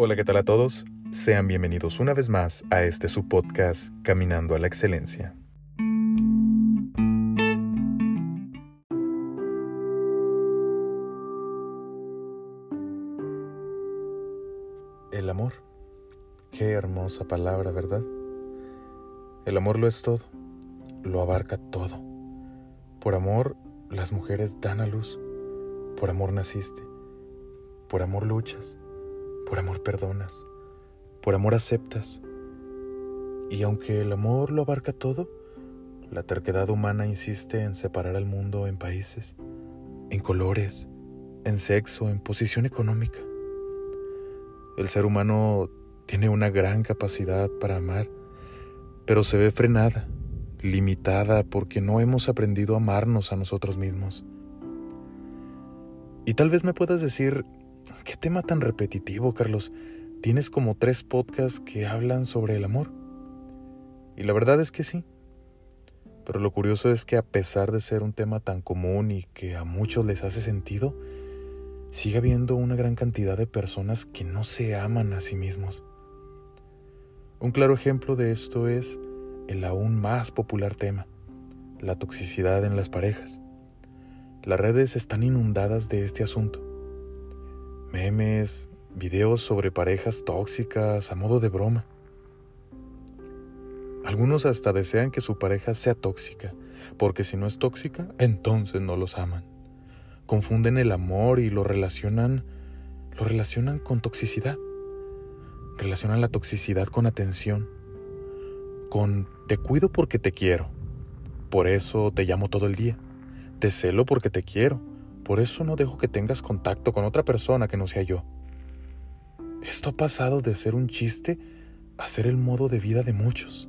Hola, ¿qué tal a todos? Sean bienvenidos una vez más a este su podcast Caminando a la Excelencia. El amor. Qué hermosa palabra, ¿verdad? El amor lo es todo, lo abarca todo. Por amor, las mujeres dan a luz. Por amor naciste. Por amor luchas por amor perdonas, por amor aceptas. Y aunque el amor lo abarca todo, la terquedad humana insiste en separar al mundo en países, en colores, en sexo, en posición económica. El ser humano tiene una gran capacidad para amar, pero se ve frenada, limitada porque no hemos aprendido a amarnos a nosotros mismos. Y tal vez me puedas decir, Qué tema tan repetitivo, Carlos. Tienes como tres podcasts que hablan sobre el amor. Y la verdad es que sí. Pero lo curioso es que a pesar de ser un tema tan común y que a muchos les hace sentido, sigue habiendo una gran cantidad de personas que no se aman a sí mismos. Un claro ejemplo de esto es el aún más popular tema, la toxicidad en las parejas. Las redes están inundadas de este asunto memes, videos sobre parejas tóxicas a modo de broma. Algunos hasta desean que su pareja sea tóxica, porque si no es tóxica, entonces no los aman. Confunden el amor y lo relacionan lo relacionan con toxicidad. Relacionan la toxicidad con atención, con te cuido porque te quiero. Por eso te llamo todo el día. Te celo porque te quiero. Por eso no dejo que tengas contacto con otra persona que no sea yo. Esto ha pasado de ser un chiste a ser el modo de vida de muchos.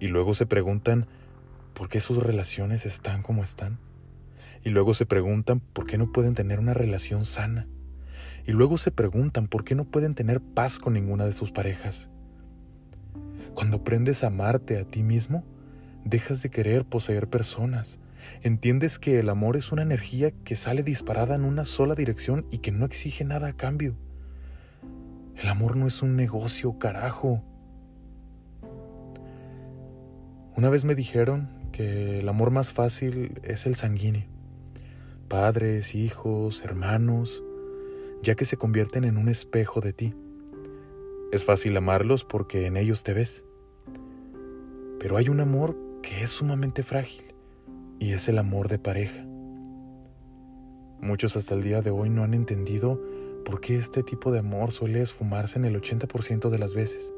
Y luego se preguntan por qué sus relaciones están como están. Y luego se preguntan por qué no pueden tener una relación sana. Y luego se preguntan por qué no pueden tener paz con ninguna de sus parejas. Cuando aprendes a amarte a ti mismo, dejas de querer poseer personas, entiendes que el amor es una energía que sale disparada en una sola dirección y que no exige nada a cambio. El amor no es un negocio, carajo. Una vez me dijeron que el amor más fácil es el sanguíneo. Padres, hijos, hermanos, ya que se convierten en un espejo de ti. Es fácil amarlos porque en ellos te ves. Pero hay un amor que es sumamente frágil y es el amor de pareja. Muchos hasta el día de hoy no han entendido por qué este tipo de amor suele esfumarse en el 80% de las veces.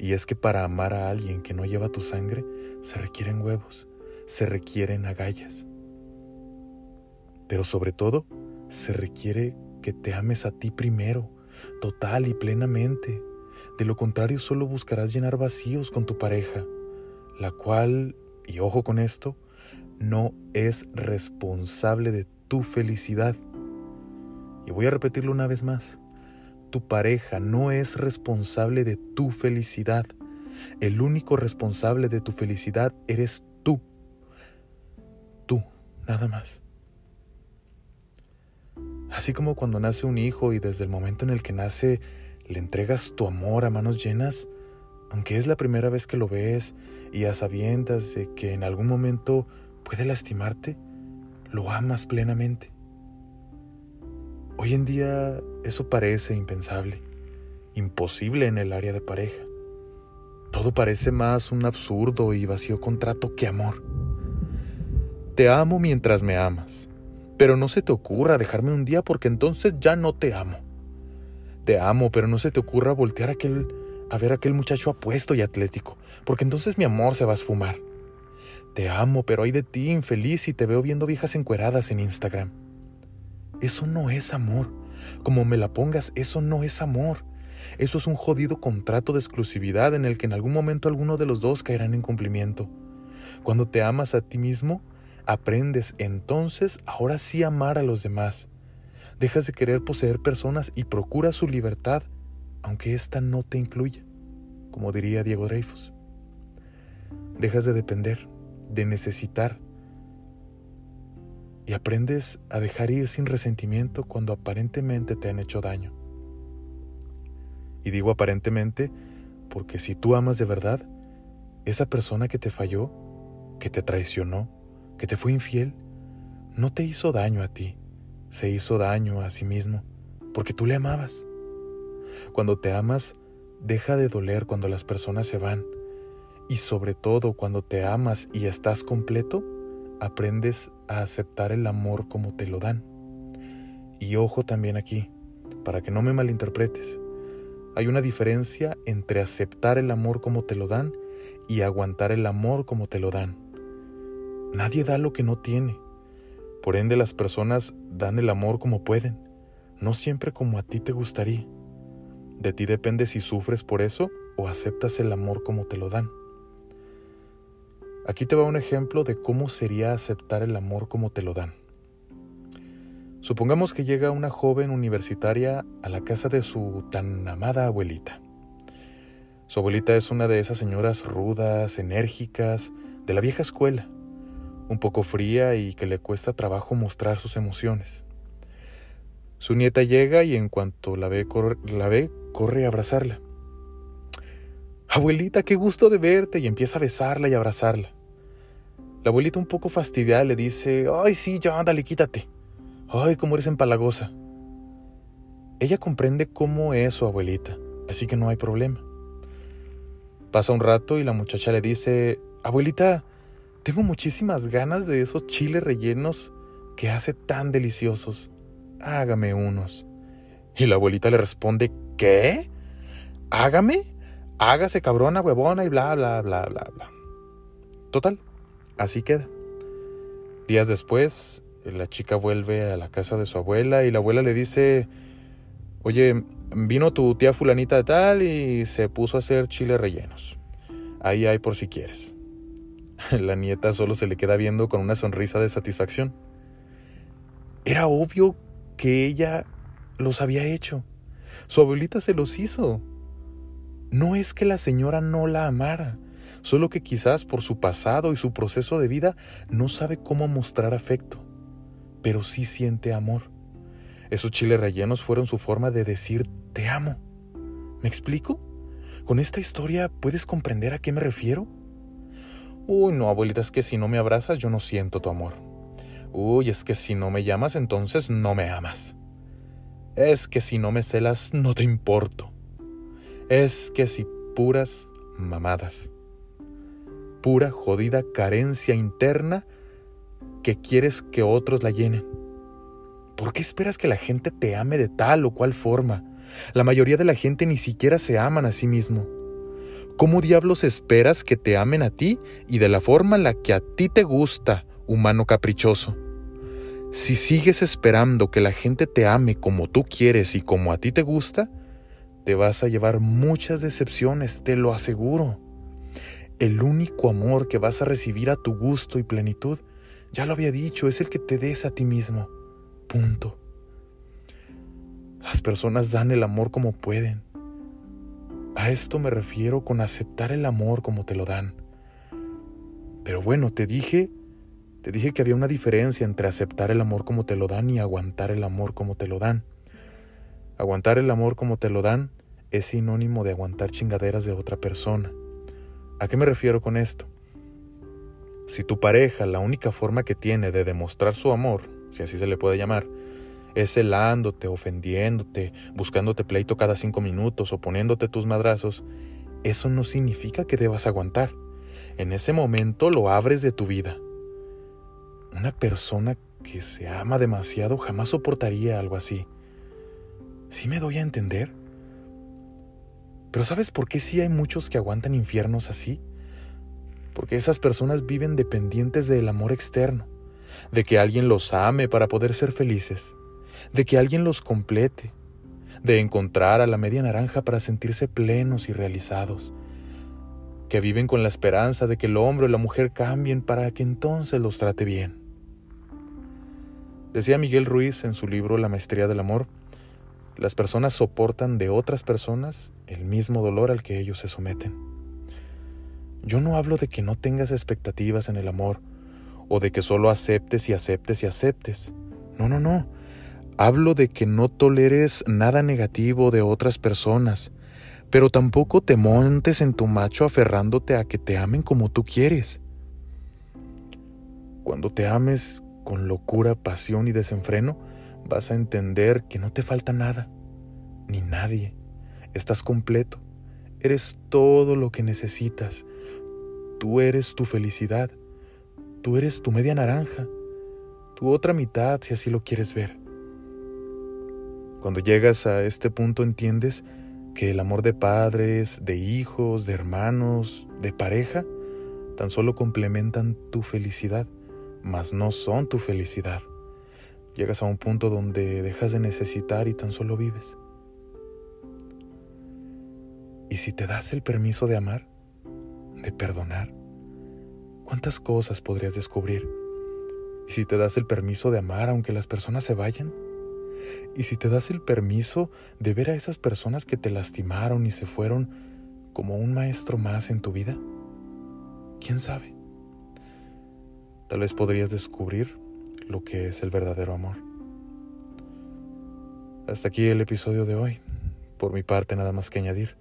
Y es que para amar a alguien que no lleva tu sangre se requieren huevos, se requieren agallas. Pero sobre todo, se requiere que te ames a ti primero, total y plenamente. De lo contrario, solo buscarás llenar vacíos con tu pareja, la cual y ojo con esto, no es responsable de tu felicidad. Y voy a repetirlo una vez más. Tu pareja no es responsable de tu felicidad. El único responsable de tu felicidad eres tú. Tú, nada más. Así como cuando nace un hijo y desde el momento en el que nace le entregas tu amor a manos llenas, aunque es la primera vez que lo ves y a sabiendas de que en algún momento puede lastimarte, lo amas plenamente. Hoy en día eso parece impensable, imposible en el área de pareja. Todo parece más un absurdo y vacío contrato que amor. Te amo mientras me amas, pero no se te ocurra dejarme un día porque entonces ya no te amo. Te amo, pero no se te ocurra voltear a ver a aquel muchacho apuesto y atlético, porque entonces mi amor se va a esfumar. Te amo, pero hay de ti infeliz y te veo viendo viejas encueradas en Instagram. Eso no es amor. Como me la pongas, eso no es amor. Eso es un jodido contrato de exclusividad en el que en algún momento alguno de los dos caerá en incumplimiento. Cuando te amas a ti mismo, aprendes entonces ahora sí amar a los demás. Dejas de querer poseer personas y procuras su libertad aunque ésta no te incluya, como diría Diego Dreyfus. Dejas de depender, de necesitar, y aprendes a dejar ir sin resentimiento cuando aparentemente te han hecho daño. Y digo aparentemente porque si tú amas de verdad, esa persona que te falló, que te traicionó, que te fue infiel, no te hizo daño a ti, se hizo daño a sí mismo, porque tú le amabas. Cuando te amas, deja de doler cuando las personas se van, y sobre todo cuando te amas y estás completo, aprendes a aceptar el amor como te lo dan. Y ojo también aquí, para que no me malinterpretes, hay una diferencia entre aceptar el amor como te lo dan y aguantar el amor como te lo dan. Nadie da lo que no tiene. Por ende las personas dan el amor como pueden, no siempre como a ti te gustaría. De ti depende si sufres por eso o aceptas el amor como te lo dan. Aquí te va un ejemplo de cómo sería aceptar el amor como te lo dan. Supongamos que llega una joven universitaria a la casa de su tan amada abuelita. Su abuelita es una de esas señoras rudas, enérgicas, de la vieja escuela, un poco fría y que le cuesta trabajo mostrar sus emociones. Su nieta llega y en cuanto la ve, la ve corre a abrazarla. Abuelita, qué gusto de verte y empieza a besarla y abrazarla. La abuelita un poco fastidiada le dice, ay sí, ya ándale, quítate. Ay, cómo eres empalagosa. Ella comprende cómo es su abuelita, así que no hay problema. Pasa un rato y la muchacha le dice, abuelita, tengo muchísimas ganas de esos chiles rellenos que hace tan deliciosos. Hágame unos. Y la abuelita le responde, ¿qué? ¿Hágame? Hágase cabrona, huevona y bla, bla, bla, bla, bla. Total, así queda. Días después, la chica vuelve a la casa de su abuela y la abuela le dice, oye, vino tu tía fulanita de tal y se puso a hacer chiles rellenos. Ahí hay por si quieres. La nieta solo se le queda viendo con una sonrisa de satisfacción. Era obvio que ella los había hecho. Su abuelita se los hizo. No es que la señora no la amara, solo que quizás por su pasado y su proceso de vida no sabe cómo mostrar afecto pero sí siente amor. Esos chiles rellenos fueron su forma de decir te amo. ¿Me explico? ¿Con esta historia puedes comprender a qué me refiero? Uy, no, abuelita, es que si no me abrazas yo no siento tu amor. Uy, es que si no me llamas entonces no me amas. Es que si no me celas no te importo. Es que si puras mamadas. Pura jodida carencia interna que quieres que otros la llenen? ¿Por qué esperas que la gente te ame de tal o cual forma? La mayoría de la gente ni siquiera se aman a sí mismo. ¿Cómo diablos esperas que te amen a ti y de la forma en la que a ti te gusta, humano caprichoso? Si sigues esperando que la gente te ame como tú quieres y como a ti te gusta, te vas a llevar muchas decepciones, te lo aseguro. El único amor que vas a recibir a tu gusto y plenitud ya lo había dicho, es el que te des a ti mismo. Punto. Las personas dan el amor como pueden. A esto me refiero con aceptar el amor como te lo dan. Pero bueno, te dije, te dije que había una diferencia entre aceptar el amor como te lo dan y aguantar el amor como te lo dan. Aguantar el amor como te lo dan es sinónimo de aguantar chingaderas de otra persona. ¿A qué me refiero con esto? Si tu pareja la única forma que tiene de demostrar su amor, si así se le puede llamar, es celándote, ofendiéndote, buscándote pleito cada cinco minutos o poniéndote tus madrazos, eso no significa que debas aguantar. En ese momento lo abres de tu vida. Una persona que se ama demasiado jamás soportaría algo así. ¿Sí me doy a entender? Pero ¿sabes por qué sí hay muchos que aguantan infiernos así? porque esas personas viven dependientes del amor externo, de que alguien los ame para poder ser felices, de que alguien los complete, de encontrar a la media naranja para sentirse plenos y realizados, que viven con la esperanza de que el hombre o la mujer cambien para que entonces los trate bien. Decía Miguel Ruiz en su libro La maestría del amor, las personas soportan de otras personas el mismo dolor al que ellos se someten. Yo no hablo de que no tengas expectativas en el amor, o de que solo aceptes y aceptes y aceptes. No, no, no. Hablo de que no toleres nada negativo de otras personas, pero tampoco te montes en tu macho aferrándote a que te amen como tú quieres. Cuando te ames con locura, pasión y desenfreno, vas a entender que no te falta nada, ni nadie. Estás completo. Eres todo lo que necesitas. Tú eres tu felicidad. Tú eres tu media naranja. Tu otra mitad, si así lo quieres ver. Cuando llegas a este punto entiendes que el amor de padres, de hijos, de hermanos, de pareja, tan solo complementan tu felicidad, mas no son tu felicidad. Llegas a un punto donde dejas de necesitar y tan solo vives. ¿Y si te das el permiso de amar, de perdonar? ¿Cuántas cosas podrías descubrir? ¿Y si te das el permiso de amar aunque las personas se vayan? ¿Y si te das el permiso de ver a esas personas que te lastimaron y se fueron como un maestro más en tu vida? ¿Quién sabe? Tal vez podrías descubrir lo que es el verdadero amor. Hasta aquí el episodio de hoy. Por mi parte, nada más que añadir.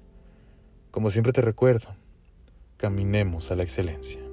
Como siempre te recuerdo, caminemos a la excelencia.